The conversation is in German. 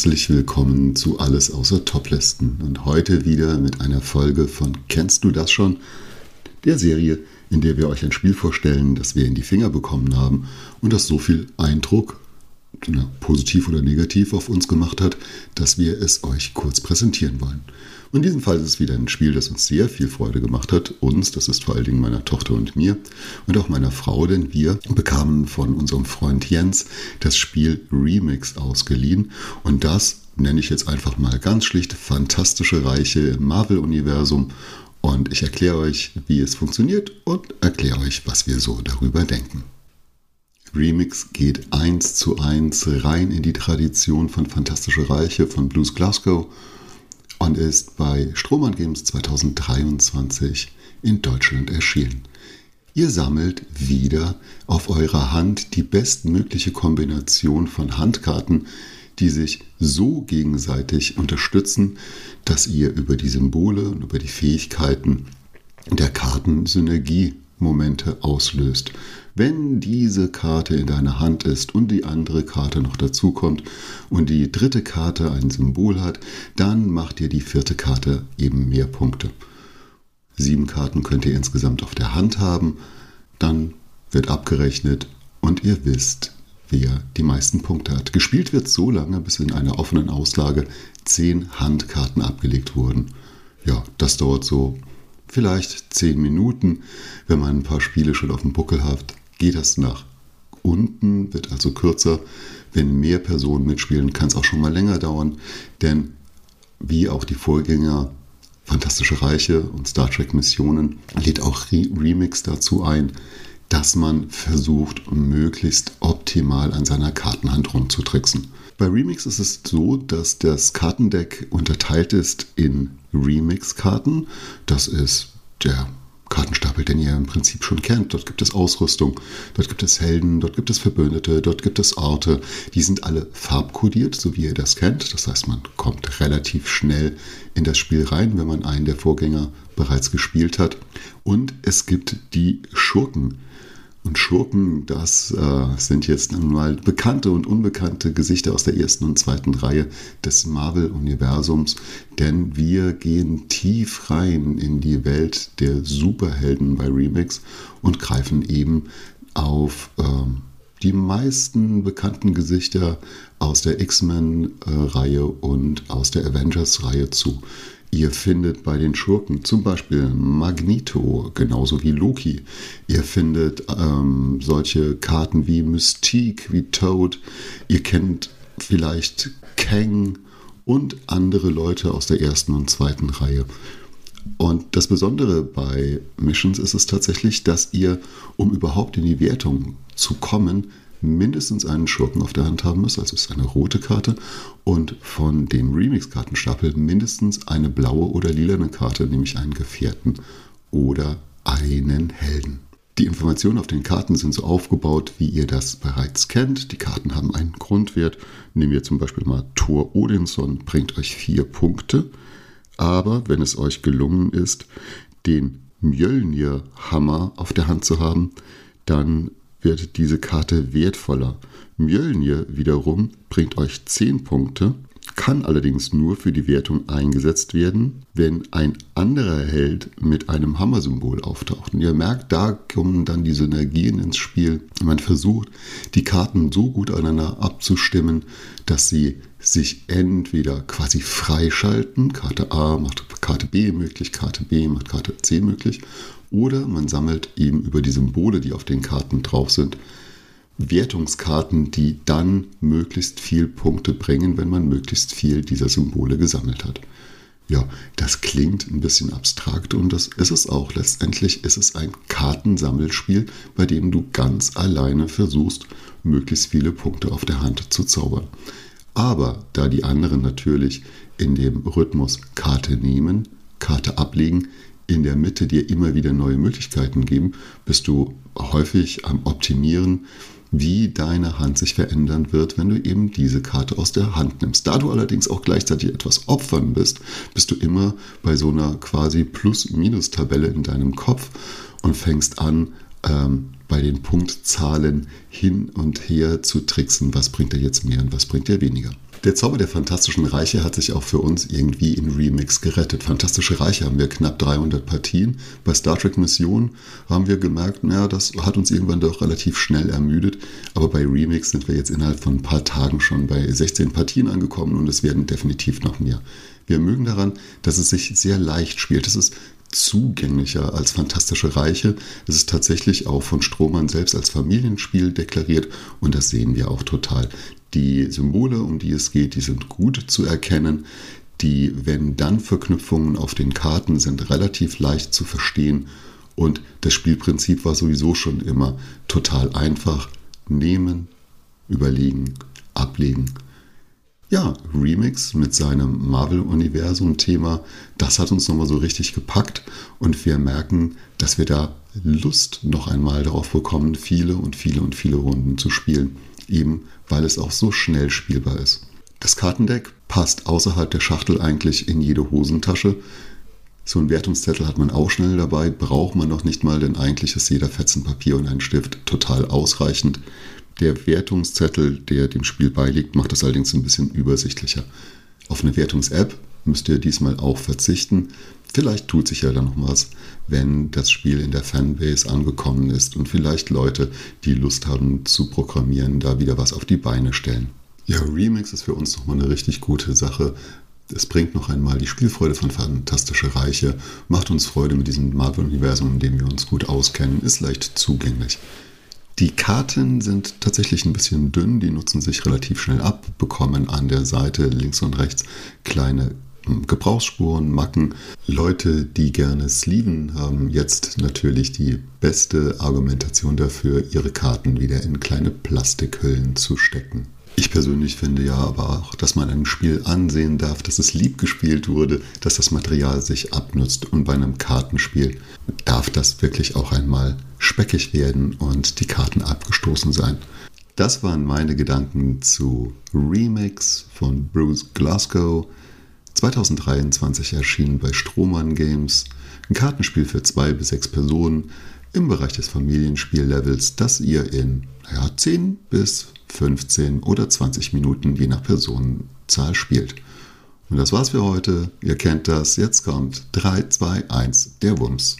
herzlich willkommen zu Alles außer Toplisten. Und heute wieder mit einer Folge von Kennst du das schon? Der Serie, in der wir euch ein Spiel vorstellen, das wir in die Finger bekommen haben und das so viel Eindruck, positiv oder negativ, auf uns gemacht hat, dass wir es euch kurz präsentieren wollen. Und in diesem Fall ist es wieder ein Spiel, das uns sehr viel Freude gemacht hat. Uns, das ist vor allen Dingen meiner Tochter und mir und auch meiner Frau, denn wir bekamen von unserem Freund Jens das Spiel Remix ausgeliehen. Und das nenne ich jetzt einfach mal ganz schlicht fantastische Reiche im Marvel-Universum. Und ich erkläre euch, wie es funktioniert und erkläre euch, was wir so darüber denken. Remix geht eins zu eins rein in die Tradition von Fantastische Reiche von Blues Glasgow und ist bei Strohmann Games 2023 in Deutschland erschienen. Ihr sammelt wieder auf eurer Hand die bestmögliche Kombination von Handkarten, die sich so gegenseitig unterstützen, dass ihr über die Symbole und über die Fähigkeiten der Karten Synergiemomente auslöst. Wenn diese Karte in deiner Hand ist und die andere Karte noch dazu kommt und die dritte Karte ein Symbol hat, dann macht ihr die vierte Karte eben mehr Punkte. Sieben Karten könnt ihr insgesamt auf der Hand haben, dann wird abgerechnet und ihr wisst, wer die meisten Punkte hat. Gespielt wird so lange, bis in einer offenen Auslage zehn Handkarten abgelegt wurden. Ja, das dauert so vielleicht zehn Minuten, wenn man ein paar Spiele schon auf dem Buckel hat geht das nach unten, wird also kürzer. Wenn mehr Personen mitspielen, kann es auch schon mal länger dauern, denn wie auch die Vorgänger Fantastische Reiche und Star Trek Missionen lädt auch Remix dazu ein, dass man versucht, möglichst optimal an seiner Kartenhand rumzutricksen. Bei Remix ist es so, dass das Kartendeck unterteilt ist in Remix-Karten. Das ist der Kartenstapel, den ihr im Prinzip schon kennt. Dort gibt es Ausrüstung, dort gibt es Helden, dort gibt es Verbündete, dort gibt es Orte. Die sind alle farbkodiert, so wie ihr das kennt. Das heißt, man kommt relativ schnell in das Spiel rein, wenn man einen der Vorgänger bereits gespielt hat. Und es gibt die Schurken. Und Schurken, das äh, sind jetzt mal bekannte und unbekannte Gesichter aus der ersten und zweiten Reihe des Marvel-Universums, denn wir gehen tief rein in die Welt der Superhelden bei Remix und greifen eben auf äh, die meisten bekannten Gesichter aus der X-Men-Reihe und aus der Avengers-Reihe zu. Ihr findet bei den Schurken zum Beispiel Magneto, genauso wie Loki. Ihr findet ähm, solche Karten wie Mystique, wie Toad. Ihr kennt vielleicht Kang und andere Leute aus der ersten und zweiten Reihe. Und das Besondere bei Missions ist es tatsächlich, dass ihr, um überhaupt in die Wertung zu kommen, mindestens einen Schurken auf der Hand haben müsst, also ist eine rote Karte, und von dem Remix-Kartenstapel mindestens eine blaue oder lilane Karte, nämlich einen Gefährten oder einen Helden. Die Informationen auf den Karten sind so aufgebaut, wie ihr das bereits kennt. Die Karten haben einen Grundwert. Nehmen wir zum Beispiel mal Thor Odinson, bringt euch vier Punkte. Aber wenn es euch gelungen ist, den Mjölnir-Hammer auf der Hand zu haben, dann wird diese Karte wertvoller. Mjölnir wiederum bringt euch 10 Punkte, kann allerdings nur für die Wertung eingesetzt werden, wenn ein anderer Held mit einem Hammersymbol auftaucht. Und ihr merkt, da kommen dann die Synergien ins Spiel. Man versucht, die Karten so gut aneinander abzustimmen, dass sie sich entweder quasi freischalten, Karte A macht Karte B möglich, Karte B macht Karte C möglich, oder man sammelt eben über die Symbole, die auf den Karten drauf sind, Wertungskarten, die dann möglichst viel Punkte bringen, wenn man möglichst viel dieser Symbole gesammelt hat. Ja, das klingt ein bisschen abstrakt und das ist es auch. Letztendlich ist es ein Kartensammelspiel, bei dem du ganz alleine versuchst, möglichst viele Punkte auf der Hand zu zaubern. Aber da die anderen natürlich in dem Rhythmus Karte nehmen, Karte ablegen, in der Mitte dir immer wieder neue Möglichkeiten geben, bist du häufig am Optimieren, wie deine Hand sich verändern wird, wenn du eben diese Karte aus der Hand nimmst. Da du allerdings auch gleichzeitig etwas opfern bist, bist du immer bei so einer quasi Plus-Minus-Tabelle in deinem Kopf und fängst an, ähm, bei den Punktzahlen hin und her zu tricksen, was bringt er jetzt mehr und was bringt er weniger. Der Zauber der Fantastischen Reiche hat sich auch für uns irgendwie in Remix gerettet. Fantastische Reiche haben wir knapp 300 Partien. Bei Star Trek Mission haben wir gemerkt, naja, das hat uns irgendwann doch relativ schnell ermüdet. Aber bei Remix sind wir jetzt innerhalb von ein paar Tagen schon bei 16 Partien angekommen und es werden definitiv noch mehr. Wir mögen daran, dass es sich sehr leicht spielt. Es ist zugänglicher als Fantastische Reiche. Es ist tatsächlich auch von Strohmann selbst als Familienspiel deklariert und das sehen wir auch total. Die Symbole, um die es geht, die sind gut zu erkennen. Die Wenn-Dann-Verknüpfungen auf den Karten sind relativ leicht zu verstehen und das Spielprinzip war sowieso schon immer total einfach. Nehmen, überlegen, ablegen ja, Remix mit seinem Marvel-Universum-Thema, das hat uns nochmal so richtig gepackt und wir merken, dass wir da Lust noch einmal darauf bekommen, viele und viele und viele Runden zu spielen, eben weil es auch so schnell spielbar ist. Das Kartendeck passt außerhalb der Schachtel eigentlich in jede Hosentasche. So ein Wertungszettel hat man auch schnell dabei, braucht man noch nicht mal, denn eigentlich ist jeder Fetzen Papier und ein Stift total ausreichend. Der Wertungszettel, der dem Spiel beiliegt, macht das allerdings ein bisschen übersichtlicher. Auf eine Wertungs-App müsst ihr diesmal auch verzichten. Vielleicht tut sich ja dann noch was, wenn das Spiel in der Fanbase angekommen ist und vielleicht Leute, die Lust haben zu programmieren, da wieder was auf die Beine stellen. Ja, Remix ist für uns nochmal eine richtig gute Sache. Es bringt noch einmal die Spielfreude von Fantastische Reiche, macht uns Freude mit diesem Marvel-Universum, in dem wir uns gut auskennen, ist leicht zugänglich. Die Karten sind tatsächlich ein bisschen dünn, die nutzen sich relativ schnell ab, bekommen an der Seite links und rechts kleine Gebrauchsspuren, Macken. Leute, die gerne sleeven, haben jetzt natürlich die beste Argumentation dafür, ihre Karten wieder in kleine Plastikhüllen zu stecken. Ich persönlich finde ja aber auch, dass man einem Spiel ansehen darf, dass es lieb gespielt wurde, dass das Material sich abnutzt und bei einem Kartenspiel darf das wirklich auch einmal speckig werden und die Karten abgestoßen sein. Das waren meine Gedanken zu Remix von Bruce Glasgow. 2023 erschienen bei Strohmann Games. Ein Kartenspiel für zwei bis sechs Personen im Bereich des Familienspiellevels, das ihr in ja, 10 bis 15 oder 20 Minuten je nach Personenzahl spielt. Und das war's für heute. Ihr kennt das. Jetzt kommt 3, 2, 1, der Wumms.